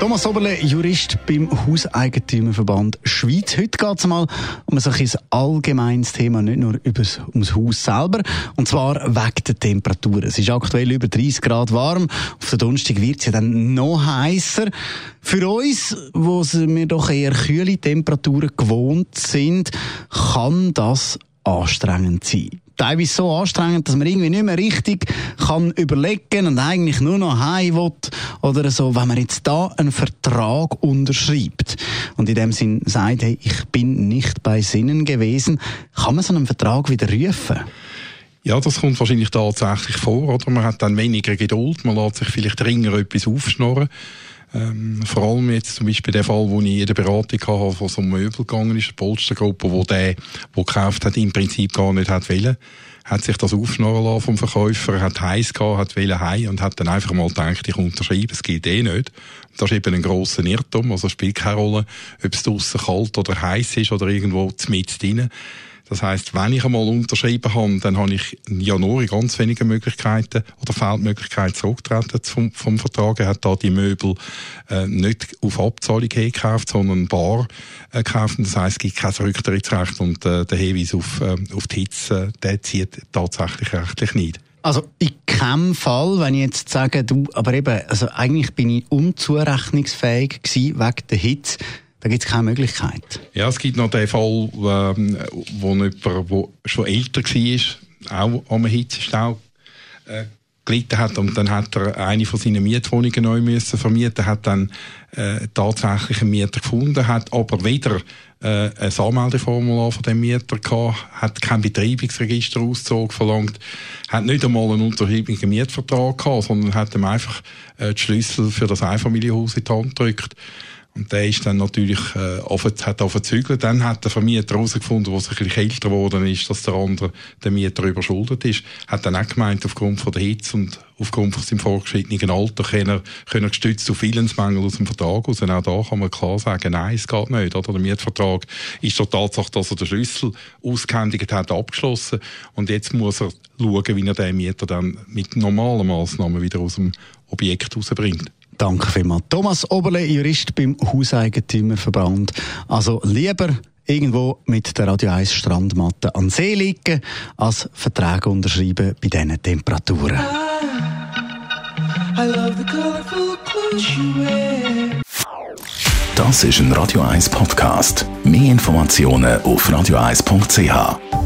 Thomas Oberle, Jurist beim Hauseigentümerverband Schweiz. Heute geht es mal um ein, ein allgemeines Thema, nicht nur übers, ums Haus selber, und zwar wegen der Temperatur. Es ist aktuell über 30 Grad warm. Auf der Donnerstag wird es ja dann noch heißer. Für uns, wo wir doch eher kühle Temperaturen gewohnt sind, kann das anstrengend sein teilweise so anstrengend, dass man irgendwie nicht mehr richtig kann überlegen und eigentlich nur noch heim will oder so, wenn man jetzt da einen Vertrag unterschreibt und in dem Sinn sagt, hey, ich bin nicht bei Sinnen gewesen, kann man so einen Vertrag wieder rufen? Ja, das kommt wahrscheinlich tatsächlich vor, oder? Man hat dann weniger Geduld, man lässt sich vielleicht dringender etwas aufschnorren. Ähm, vor allem jetzt zum Beispiel der Fall, wo ich in der Beratung hatte, von so einem Möbel gegangen ist, eine Polstergruppe, wo der, der gekauft hat, im Prinzip gar nicht hat wollen, hat sich das aufschnorren lassen vom Verkäufer, hat heiß gehabt, hat wollen heim und hat dann einfach mal gedacht, ich unterschreibe, es geht eh nicht. Das ist eben ein grosser Irrtum, also spielt keine Rolle, ob es draussen kalt oder heiß ist oder irgendwo mit drinnen. Das heißt, wenn ich einmal unterschrieben habe, dann habe ich im Januar ganz wenige Möglichkeiten oder Feldmöglichkeiten zurücktreten vom, vom Vertrag. Er hat da die Möbel äh, nicht auf Abzahlung gekauft, sondern bar äh, gekauft. Das heißt, es gibt kein Rücktrittsrecht und äh, der Hinweis auf, äh, auf die Hitze, äh, der zieht tatsächlich rechtlich nicht. Also in keinem Fall, wenn ich jetzt sage, du, aber eben, also eigentlich bin ich unzurechnungsfähig gewesen wegen der Hitze. Da gibt es keine Möglichkeit. Ja, es gibt noch den Fall, ähm, wo jemand, der schon älter war, auch am Hitzestau äh, gelitten hat und dann hat er eine von seinen Mietwohnungen neu müssen vermieten, hat dann äh, tatsächlich einen Mieter gefunden, hat aber weder äh, ein Anmeldeformular von dem Mieter gehabt, hat keinen Betreibungsregisterauszug verlangt, hat nicht einmal einen unterschiedlichen Mietvertrag gehabt, sondern hat ihm einfach äh, die Schlüssel für das Einfamilienhaus in die Hand gedrückt. Und der ist dann natürlich, äh, hat verzögert. Dann hat der Vermieter herausgefunden, wo sich ein bisschen älter geworden ist, dass der andere, der Mieter überschuldet ist. Hat dann auch gemeint, aufgrund von der Hitze und aufgrund von seinem vorgeschrittenen Alter können er, können gestützt auf Willensmängel aus dem Vertrag aus. Und auch da kann man klar sagen, nein, es geht nicht. Oder? Der Mietvertrag ist zur Tatsache, dass er den Schlüssel ausgehändigt hat, abgeschlossen. Und jetzt muss er schauen, wie er den Mieter dann mit normalen Massnahmen wieder aus dem Objekt rausbringt. Danke vielmals. Thomas Oberle, Jurist beim Hauseigentümerverband. Also lieber irgendwo mit der Radio 1 Strandmatte an See liegen, als Verträge unterschreiben bei diesen Temperaturen. Das ist ein Radio 1 Podcast. Mehr Informationen auf radio1.ch.